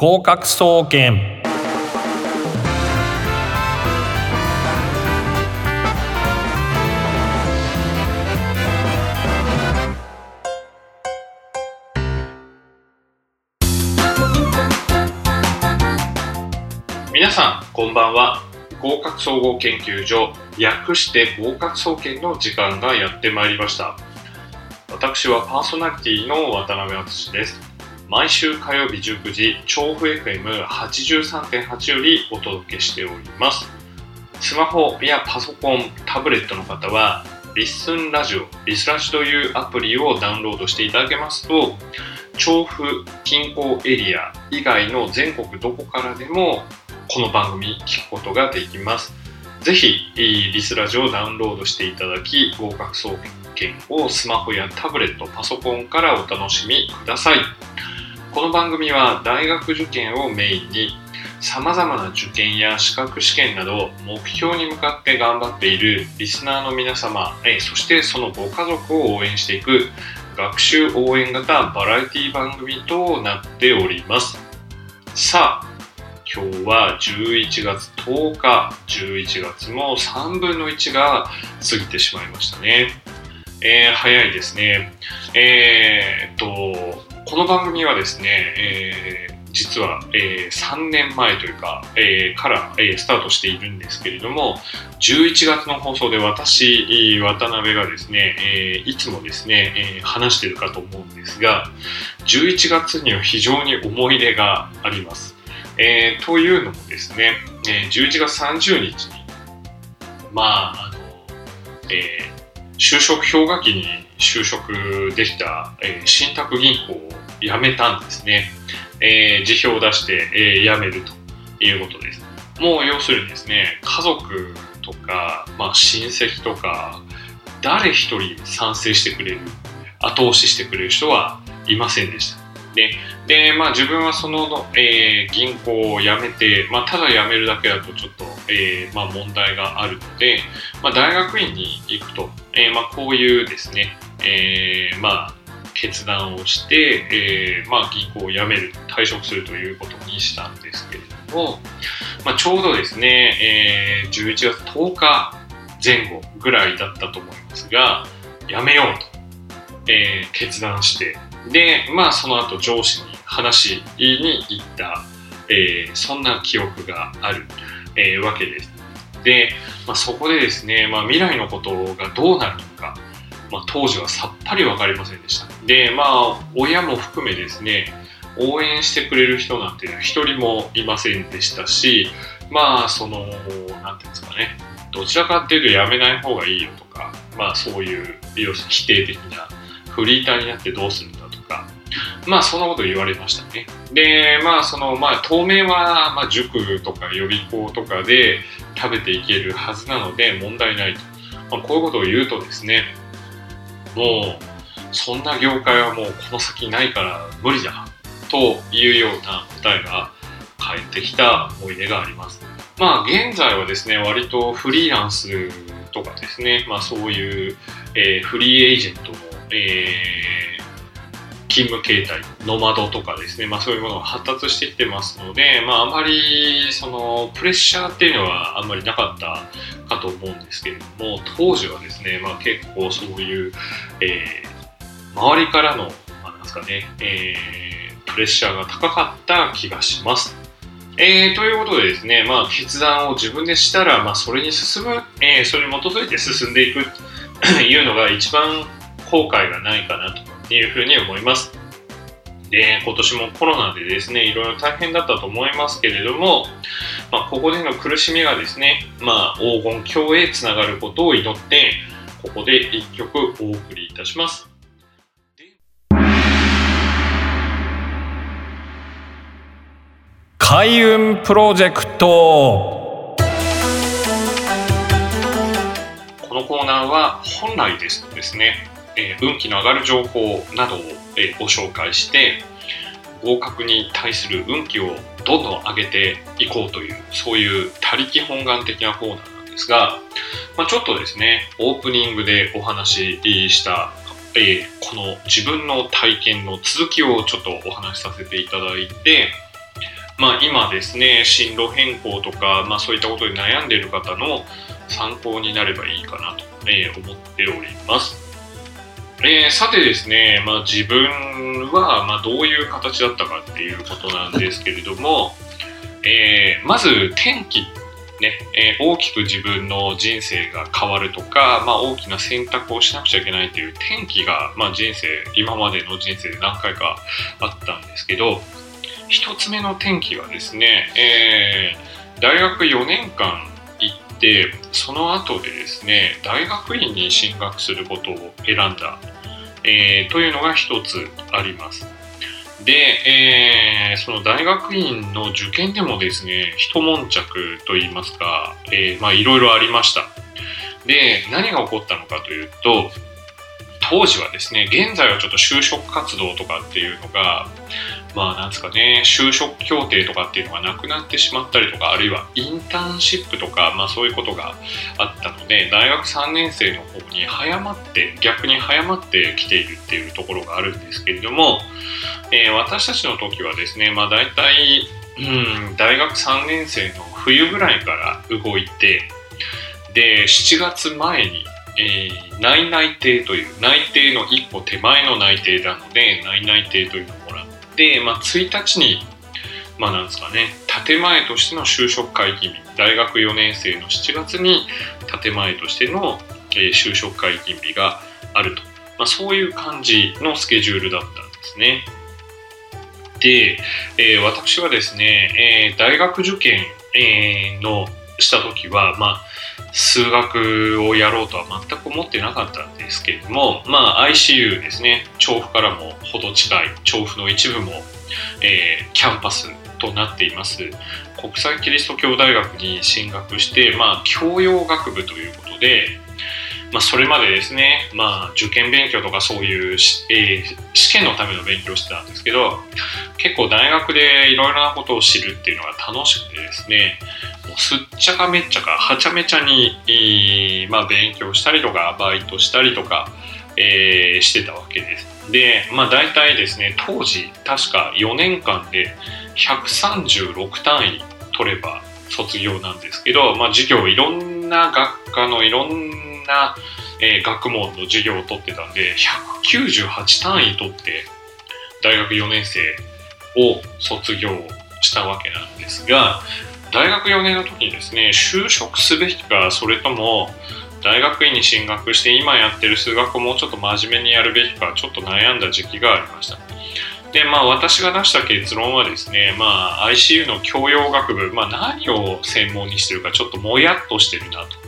合格総研。皆さんこんばんは。合格総合研究所略して合格総研の時間がやってまいりました。私はパーソナリティの渡辺敦です。毎週火曜日19時調布 FM83.8 よりお届けしておりますスマホやパソコンタブレットの方はリッスンラジオリスラジというアプリをダウンロードしていただけますと調布近郊エリア以外の全国どこからでもこの番組聞くことができます。ぜひ、リスラジオをダウンロードしていただき、合格総研をスマホやタブレット、パソコンからお楽しみください。この番組は大学受験をメインに、様々な受験や資格試験など目標に向かって頑張っているリスナーの皆様、そしてそのご家族を応援していく学習応援型バラエティ番組となっております。さあ、今日は11月10日、11月も3分の1が過ぎてしまいましたね。えー、早いですね。えー、っと、この番組はですね、えー、実は、えー、3年前というか、えー、から、えー、スタートしているんですけれども、11月の放送で私、渡辺がですね、えー、いつもですね、えー、話しているかと思うんですが、11月には非常に思い入れがあります。えー、というのもですね、えー、11月30日に、まあ、あの、えー、就職氷河期に就職できた、えー、信託銀行辞めたんですね。えー、辞表を出して、えー、辞めるということです。もう要するにですね、家族とか、まあ、親戚とか、誰一人賛成してくれる、後押ししてくれる人はいませんでした。で、でまあ、自分はその、えー、銀行を辞めて、まあ、ただ辞めるだけだとちょっと、えーまあ、問題があるので、まあ、大学院に行くと、えーまあ、こういうですね、えーまあ、決断をして、えーまあ、銀行を辞める退職するということにしたんですけれども、まあ、ちょうどですね、えー、11月10日前後ぐらいだったと思いますが辞めようと、えー、決断してで、まあ、その後上司に話に行った、え、そんな記憶がある、え、わけです。で、まあ、そこでですね、まあ、未来のことがどうなるのか、まあ、当時はさっぱり分かりませんでした。で、まあ、親も含めですね、応援してくれる人なんて一人もいませんでしたし、まあ、その、なんていうんですかね、どちらかっていうとやめない方がいいよとか、まあ、そういう、要するに否定的な、フリーターになってどうするんだとかまあそんなこと言われましたね。で、まあその、まあ当面は、まあ塾とか予備校とかで食べていけるはずなので問題ないと。まあ、こういうことを言うとですね、もうそんな業界はもうこの先ないから無理だというような答えが返ってきた思い出があります。まあ現在はですね、割とフリーランスとかですね、まあそういう、えー、フリーエージェントの、えー勤務形態、ノマドとかですね、まあ、そういうものが発達してきてますので、まあ、あまりそのプレッシャーっていうのはあんまりなかったかと思うんですけれども、当時はですね、まあ、結構そういう、えー、周りからの、まあ、なんですかね、えー、プレッシャーが高かった気がします。えー、ということでですね、まあ、決断を自分でしたら、まあ、それに進む、えー、それに基づいて進んでいくというのが一番後悔がないかなというふうに思います。で、今年もコロナでですね、いろいろ大変だったと思いますけれども、まあ、ここでの苦しみがですね、まあ、黄金鏡へつながることを祈って、ここで一曲お送りいたします。開運プロジェクトこのコーナーは本来ですとですねえー、運気の上がる情報などを、えー、ご紹介して合格に対する運気をどんどん上げていこうというそういう他力本願的なコーナーなんですが、まあ、ちょっとですねオープニングでお話しした、え、この自分の体験の続きをちょっとお話しさせていただいてまあ、今ですね進路変更とか、まあ、そういったことで悩んでいる方の参考になればいいかなと、え、思っております。えー、さてですね、まあ、自分はまあどういう形だったかっていうことなんですけれども、えー、まず天気ね、えー、大きく自分の人生が変わるとか、まあ、大きな選択をしなくちゃいけないという転機が、まあ、人生今までの人生で何回かあったんですけど1つ目の転機はですね、えー、大学4年間ってその後でですね大学院に進学することを選んだ、えー、というのが1つあります。で、えー、その大学院の受験でもですね、一悶着といいますか、えー、まあいろいろありました。で、何が起こったのかというと、当時はですね、現在はちょっと就職活動とかっていうのが、まあなんですかね、就職協定とかっていうのがなくなってしまったりとか、あるいはインターンシップとか、まあそういうことがあったので、大学3年生の方に早まって、逆に早まってきているっていうところがあるんですけれども、えー、私たちの時はですね、まあ大体、うん、大学3年生の冬ぐらいから動いて、で、7月前にえー、内内定という内定の一歩手前の内定なので内内定というのをもらって、まあ、1日にまあなんですかね建前としての就職会議日大学4年生の7月に建前としての、えー、就職会議日があると、まあ、そういう感じのスケジュールだったんですね。で、えー、私はですね、えー、大学受験、えー、のした時は、まあ、数学をやろうとは全く思ってなかったんですけれども、まあ、ICU ですね。調布からも程近い調布の一部も、えー、キャンパスとなっています。国際キリスト教大学に進学して、まあ、教養学部ということで、まあ、それまでですね、まあ、受験勉強とかそういう、えー、試験のための勉強してたんですけど結構大学でいろいろなことを知るっていうのが楽しくてですねもうすっちゃかめっちゃかはちゃめちゃに、まあ、勉強したりとかバイトしたりとか、えー、してたわけです。で、まあ大体ですね、当時確か4年間で136単位取れば卒業なんですけど、まあ授業いろんな学科のいろんな、えー、学問の授業を取ってたんで、198単位取って大学4年生を卒業したわけなんですが、大学4年の時にですね就職すべきかそれとも大学院に進学して今やってる数学をもうちょっと真面目にやるべきかちょっと悩んだ時期がありました。でまあ私が出した結論はですねまあ ICU の教養学部、まあ、何を専門にしてるかちょっともやっとしてるなと。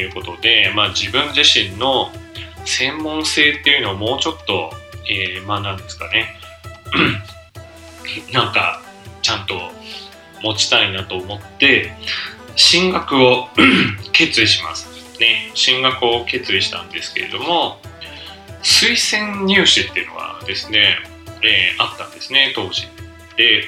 いうことで、まあ、自分自身の専門性っていうのをもうちょっと、えー、まあなんですかね なんかちゃんと持ちたいなと思って進学を 決意します。ね、進学を決意したんですけれども推薦入試っていうのはですね、えー、あったんですね当時。で、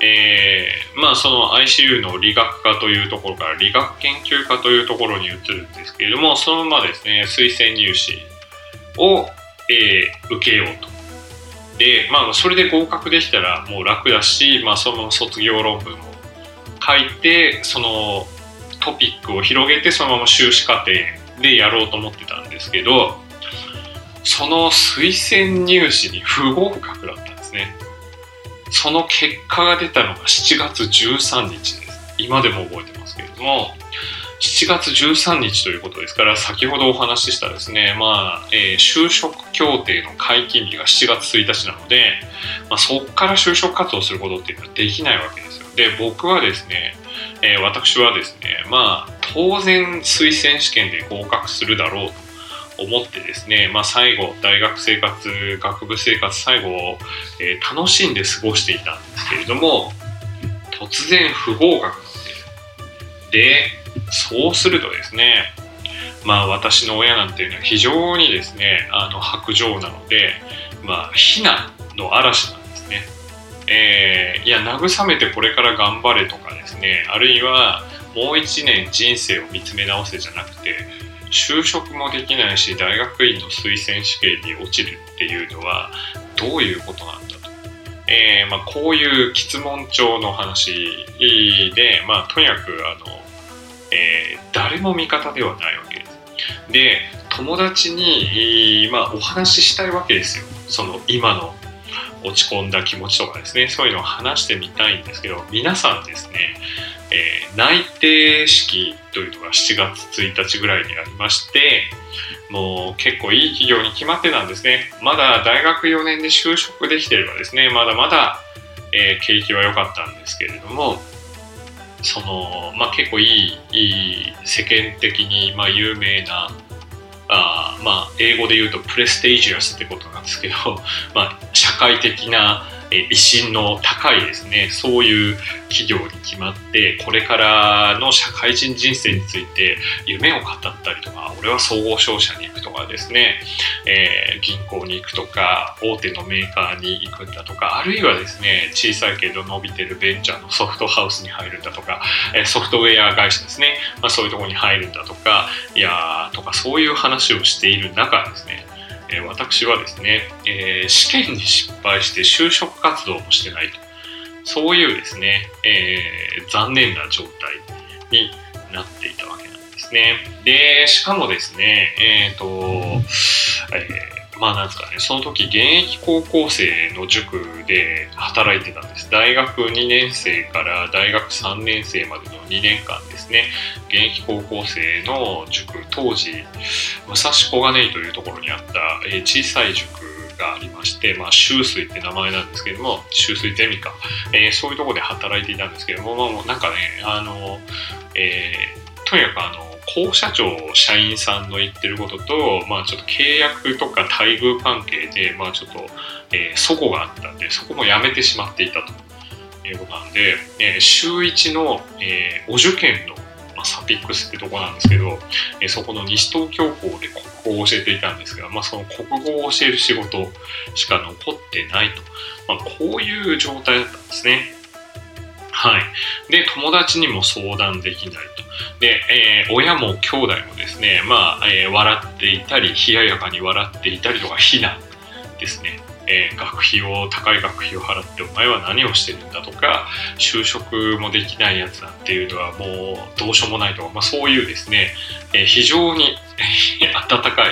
えー、まあその ICU の理学科というところから理学研究科というところに移るんですけれどもそのままですね推薦入試を、えー、受けようと。で、まあ、それで合格できたらもう楽だし、まあ、その卒業論文を書いてそのトピックを広げてそのまま修士課程でやろうと思ってたんですけどその推薦入試に不合格だったんですね。その結果が出たのが7月13日です今でも覚えてますけれども7月13日ということですから、先ほどお話ししたですね、まあ、えー、就職協定の解禁日が7月1日なので、まあ、そこから就職活動することっていうのはできないわけですよ。で、僕はですね、えー、私はですね、まあ、当然推薦試験で合格するだろうと思ってですね、まあ、最後、大学生活、学部生活最後を、えー、楽しんで過ごしていたんですけれども、突然不合格なんです。で、そうするとですね、まあ私の親なんていうのは非常にですね、あの白状なので、まあ非難の嵐なんですね。えー、いや、慰めてこれから頑張れとかですね、あるいはもう一年人生を見つめ直せじゃなくて、就職もできないし、大学院の推薦試験に落ちるっていうのはどういうことなんだと。えーまあ、こういう質問帳の話で、まあ、とにかくあの、えー、誰も味方ではないわけです。で友達に、まあ、お話ししたいわけですよその今の落ち込んだ気持ちとかですねそういうのを話してみたいんですけど皆さんですね、えー、内定式というのが7月1日ぐらいにありましてもう結構いい企業に決まってたんですね。まだ大学4年で就職できてればですねまだまだ、えー、景気は良かったんですけれどもその、まあ、結構いいいい世間的に、まあ、有名なあまあ、英語で言うと prestigious ってことなんですけど、まあ、社会的な威信の高いですね。そういう企業に決まってこれからの社会人人生について夢を語ったりとか俺は総合商社に行くとかですね、えー、銀行に行くとか大手のメーカーに行くんだとかあるいはですね小さいけど伸びてるベンチャーのソフトハウスに入るんだとか、えソフトウェア会社ですね、まあ、そういうとこに入るんだとかいやーとかそういう話をしている中ですね。え私はですね、えー、試験に失敗して就職活動もしてないと。そういうですね、えー、残念な状態になっていたわけなんですね。で、しかもですね、えっ、ー、と、えまあなんですかね、その時現役高校生の塾で働いてたんです。大学2年生から大学3年生までの2年間ですね、現役高校生の塾、当時、武蔵小金井というところにあった、え、小さい塾がありまして、まあ、修水って名前なんですけども、修水ゼミか、えー、そういうところで働いていたんですけども、まあ、なんかね、あの、えー、とにかくあの、校舎長社員さんの言ってることと、まあ、ちょっと契約とか待遇関係で、まあ、ちょっと、えー、齟齬があったんでそこもやめてしまっていたということなんで、えー、週1の、えー、お受験の、まあ、サピックスってとこなんですけど、えー、そこの西東京校で国語を教えていたんですが、まあ、その国語を教える仕事しか残ってないと、まあ、こういう状態だったんですね。はい。で、友達にも相談できないと。で、えー、親も兄弟もですね、まあ、えー、笑っていたり、冷ややかに笑っていたりとか、非難ですね。えー、学費を高い学費を払ってお前は何をしてるんだとか就職もできないやつだっていうのはもうどうしようもないとか、まあ、そういうですね、えー、非常に温かい、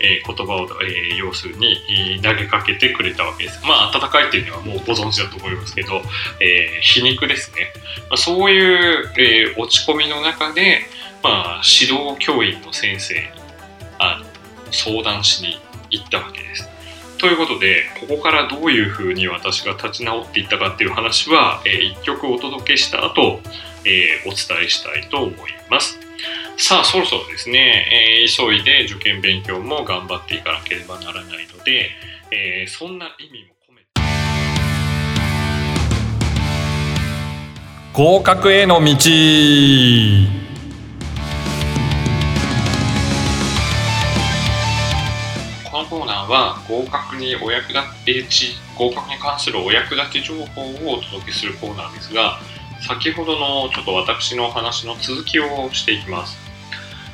えー、言葉を、えー、要するに投げかけてくれたわけです。まあ温かいっていうのはもうご存知だと思いますけど、え、皮肉ですね。まあ、そういう、え、落ち込みの中で、まあ、指導教員の先生にあの相談しに行ったわけです。ということで、ここからどういうふうに私が立ち直っていったかっていう話は、えー、1曲お届けした後、えー、お伝えしたいと思います。さあ、そろそろですね、えー、急いで受験勉強も頑張っていかなければならないので、えー、そんな意味も込めて。合格への道は合格にお役立ち合格に関するお役立ち情報をお届けするコーナーですが先ほどのちょっと私の話の続きをしていきます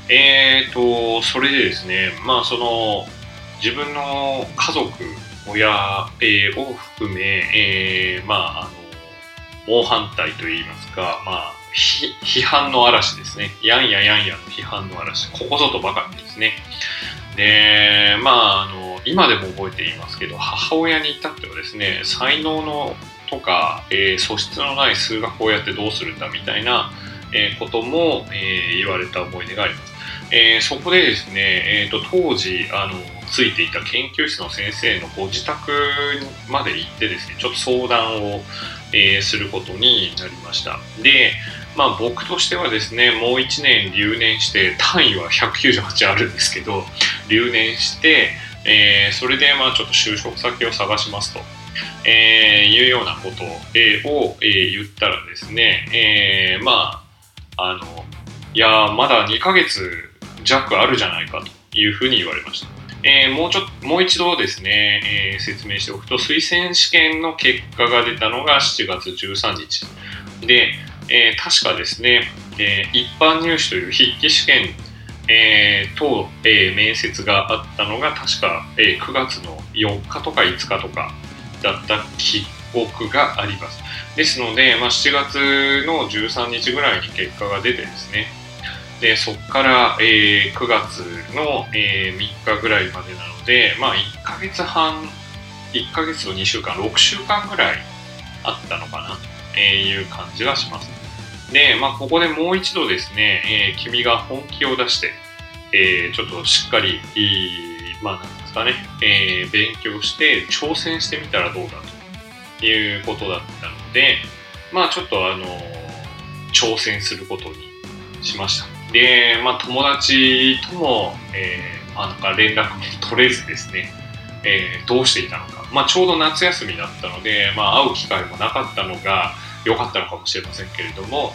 えーとそれでですねまあその自分の家族親、えー、を含め、えー、まああの猛反対といいますかまあ批判の嵐ですね。やんややんやの批判の嵐。ここぞとばかりですね。で、まあ、あの、今でも覚えていますけど、母親に至ってはですね、才能のとか、えー、素質のない数学をやってどうするんだみたいな、えー、ことも、えー、言われた思い出があります。えそこでですね、えーと、当時あのついていた研究室の先生のご自宅まで行ってですねちょっと相談を、えすることになりましたでまあ僕としてはですねもう1年留年して単位は198あるんですけど留年して、えー、それでまあちょっと就職先を探しますと、えー、いうようなことを、えー、言ったらですね、えー、まああのいやまだ2ヶ月弱あるじゃないかというふうに言われました。えー、もうちょもう一度ですね、えー、説明しておくと推薦試験の結果が出たのが7月13日で、えー、確かですね、え一般入試という筆記試験えー、と、え、面接があったのが確か、え、9月の4日とか5日とかだった気多くがあります。ですので、まあ、7月の13日ぐらいに結果が出てですね、でそこから、え、9月の、え、3日ぐらいまでなので、まあ、1ヶ月半、1ヶ月と2週間、6週間ぐらいあったのかな、えー、いう感じがします。で、まあ、ここでもう一度ですね、えー、君が本気を出して、えー、ちょっとしっかり、まあ、なんですかね、えー、勉強して挑戦してみたらどうだということだったので、まあ、ちょっとあの挑戦することにしました。で、まあ、友達とも、えー、まあ、なんか連絡も取れずですね、えー、どうしていたのか、まあ、ちょうど夏休みだったので、まあ、会う機会もなかったのが良かったのかもしれませんけれども、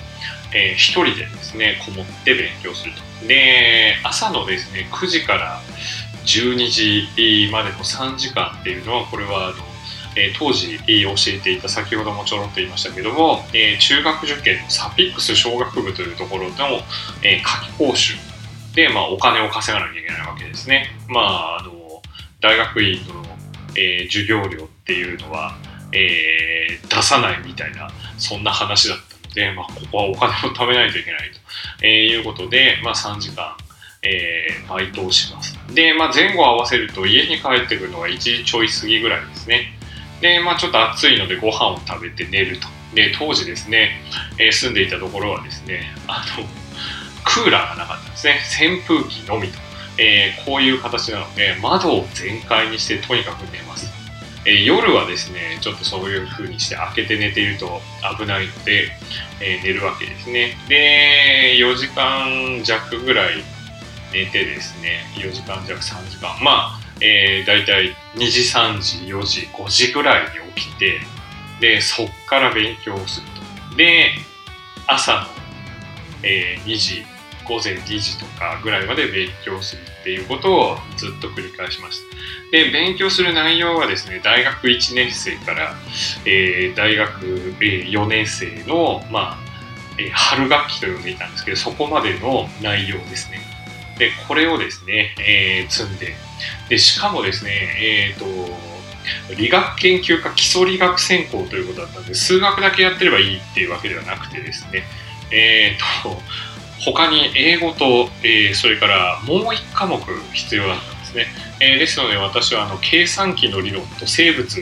えー、一人でですねこもって勉強するとで朝のですね9時から12時までの3時間っていうのはこれはあのえー、当時、教えていた先ほどもちょろっと言いましたけども、えー、中学受験のサピックス小学部というところの、え夏季講習で、まあ、お金を稼がなきゃいけないわけですね。まあ、あの大学院の、え授業料っていうのは、え出さないみたいなそんな話だったので、まあ、ここはお金を貯めないといけないと、えいうことで、まあ、3時間えー、バイトをします。で、まあ、前後合わせると家に帰ってくるのが1時ちょい過ぎぐらいですね。で、まあ、ちょっと暑いのでご飯を食べて寝ると。で、当時ですね、えー、住んでいたところはですね、あの、クーラーがなかったんですね。扇風機のみと。えー、こういう形なので、窓を全開にしてとにかく寝ます。え、夜はですね、ちょっとそういう風にして開けて寝ていると危ないので、え、寝るわけですね。で、4時間弱ぐらい寝てですね、4時間弱、3時間。まあ、えー、大体2時3時4時5時ぐらいに起きてでそっから勉強をするとで朝の、えー、2時午前2時とかぐらいまで勉強するっていうことをずっと繰り返しました。で勉強する内容はですね大学1年生から、えー、大学、4年生の、まあえー、春学期と呼んでいたんですけどそこまでの内容ですね。でこれをですね、えー、積んで。でしかもですね、えっ、と、理学研究科基礎理学専攻ということだったんで、数学だけやってればいいっていうわけではなくてですね、えっ、と、他に英語と、えー、それからもう1科目必要だったんですね。えー、ですので私はあの計算機の理論と生物、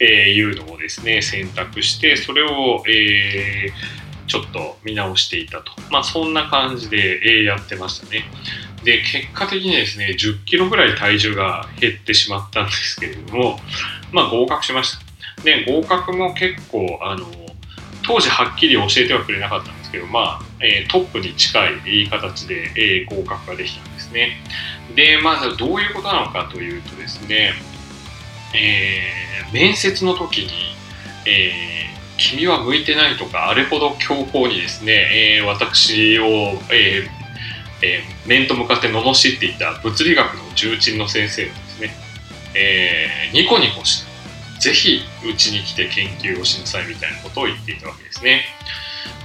えー、いうのをですね、選択して、それを、えー、ちょっと見直していたと。まあそんな感じで、えー、やってましたね。で、結果的にですね、10キロぐらい体重が減ってしまったんですけれども、まあ合格しました。で、合格も結構、あの、当時はっきり教えてはくれなかったんでけど、まあ、えー、トップに近い形で、えー、合格ができたんですね。で、まずどういうことなのかというとですね、えー、面接の時に、えー、君は向いてないとか、あれほど強硬にですね、えー、私を、えー、えー、面と向かって罵っていた物理学の重鎮の先生がですね、えー、ニコニコして、ぜひうちに来て研究をしなさいみたいなことを言っていたわけですね。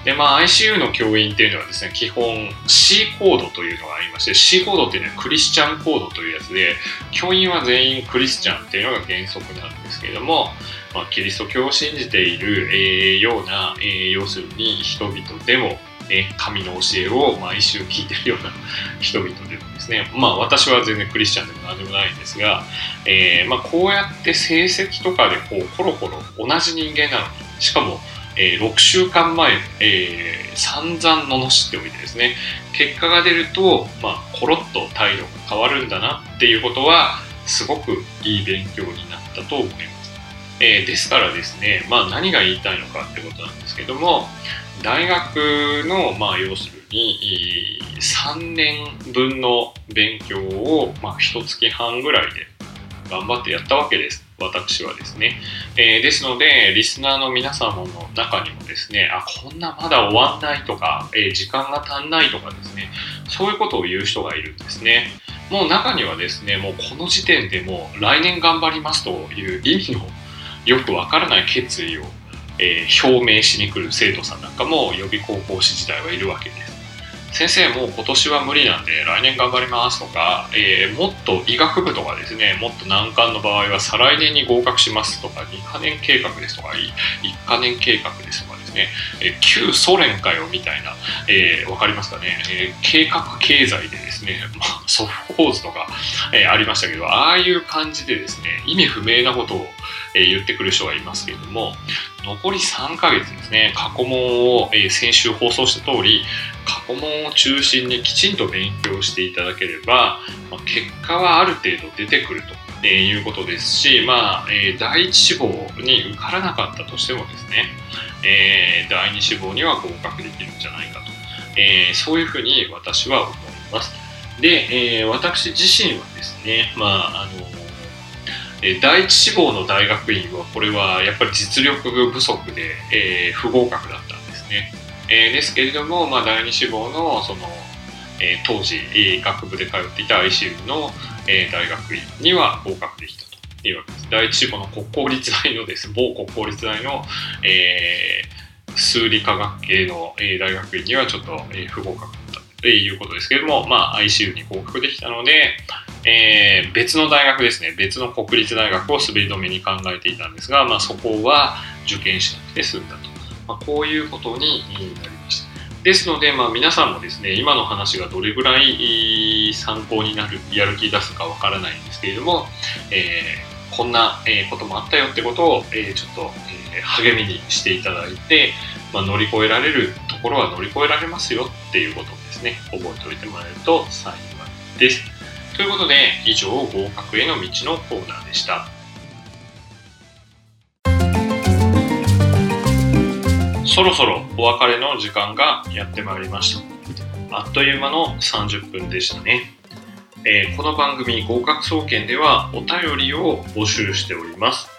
で、まあ ICU の教員っていうのはですね、基本 C コードというのがありまして、C コードっていうのはクリスチャンコードというやつで、教員は全員クリスチャンっていうのが原則なんですけれども、まあ、キリスト教を信じている、えー、ような、えー、要するに人々でも、ね、神の教えを毎週聞いてるような 人々でもですね、まあ私は全然クリスチャンでも何でもないんですが、えー、まあ、こうやって成績とかでこうコロコロ同じ人間なのに、しかも、えー、6週間前、えー、散々罵っておいてですね、結果が出ると、まあ、コロッと態度が変わるんだなっていうことは、すごくいい勉強になったと思います。えー、ですからですね、まあ何が言いたいのかってことなんですけども、大学の、まあ、要するに3年分の勉強を、まあ、1月半ぐらいで頑張ってやったわけです。私はですね。えー、ですので、リスナーの皆様の中にもですね、あ、こんなまだ終わんないとか、えー、時間が足んないとかですね、そういうことを言う人がいるんですね。もう中にはですね、もうこの時点でもう来年頑張りますという意味のよくわからない決意をえー、表明しに来る生徒さんなんかも予備高校士時代はいるわけです。先生もう今年は無理なんで来年頑張りますとか、えー、もっと医学部とかですねもっと難関の場合は再来年に合格しますとか2カ年計画ですとか1カ年計画ですとかですね、えー、旧ソ連かよみたいな、えー、分かりますかね、えー計画経済でですね、まあ、ソフトーズとか、えーありましたけどああいう感じでですね意味不明なことを、え言ってくる人がいますけれども残り3ヶ月ですね過去問を、え先週放送した通り過去問を中心にきちんと勉強していただければ、ま、結果はある程度出てくると。えいうことですし、まあえー、第一志望に受からなかったとしてもですね、えー、第二志望には合格できるんじゃないかと、えー、そういうふうに私は思います。で、え私自身はですね、まああのえ第一志望の大学院はこれはやっぱり実力不足で、え不合格だったんですね。えー、ですけれども、まあ、第二志望のその、えー、当時、学部で通っていた ICU の、え、大学院には合格できたというわけです。第一志望の国公立大のです、某国公立大の、え、数理科学系の、え、大学院にはちょっと、え、不合格だったということですけれども、まあ、ICU に合格できたので、えー、別の大学ですね、別の国立大学を滑り止めに考えていたんですが、まあ、そこは受験しなくて済んだと。まあ、こういうことになりました。ですので、まあ、皆さんもですね、今の話がどれぐらい参考になる、やる気出すかわからないんですけれども、えー、こんなこともあったよってことを、え、ちょっと、え、励みにしていただいて、まあ、乗り越えられるところは乗り越えられますよっていうことですね、覚えておいてもらえると幸いです。ということで、以上、合格への道のコーナーでした。そろそろお別れの時間がやってまいりました。あっという間の30分でしたね。えー、この番組合格総研ではお便りを募集しております。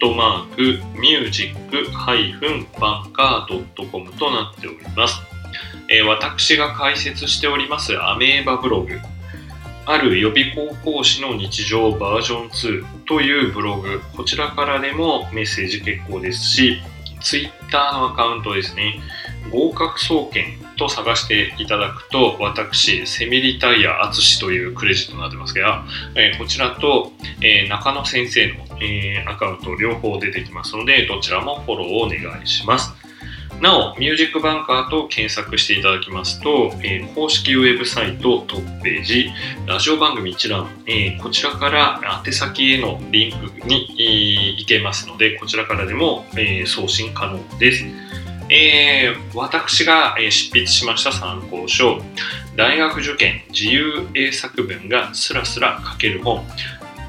トマークミュージックハイフンバンカー .com となっております。えー、私が解説しておりますアメーバブログある予備高校師の日常バージョン2というブログ、こちらからでもメッセージ結構ですし、Twitter のアカウントですね、合格総研と探していただくと、私、セミリタイヤ淳というクレジットになってますが、えー、こちらと、えー、中野先生の、えー、アカウント両方出てきますので、どちらもフォローをお願いします。なお、ミュージックバンカーと検索していただきますと、えー、公式ウェブサイトトップページ、ラジオ番組一覧、えー、こちらから宛先へのリンクに行けますので、こちらからでも、えー、送信可能です。えー、私が執筆しました参考書、大学受験自由英作文がスラスラ書ける本、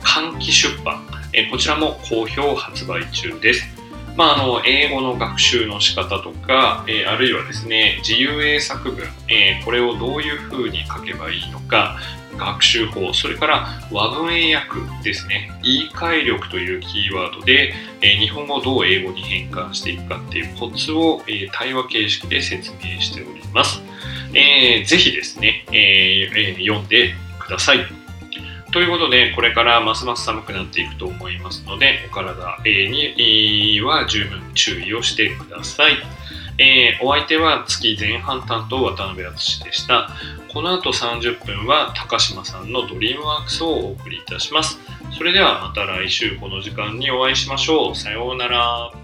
換気出版、え、こちらも好評発売中です。まあ、あの英語の学習の仕方とか、え、あるいはですね自由英作文、え、これをどういうふうに書けばいいのか学習法それから和文英訳ですね。言い換え力というキーワードで、え、日本語をどう英語に変換していくかっていうコツを、え対話形式で説明しております、えー、ぜひですね、え読んでください。ということで、これからますます寒くなっていくと思いますので、お体には十分注意をしてください。えー、お相手は月前半担当渡辺敦でした。この後30分は高島さんのドリームワークスをお送りいたします。それではまた来週この時間にお会いしましょう。さようなら。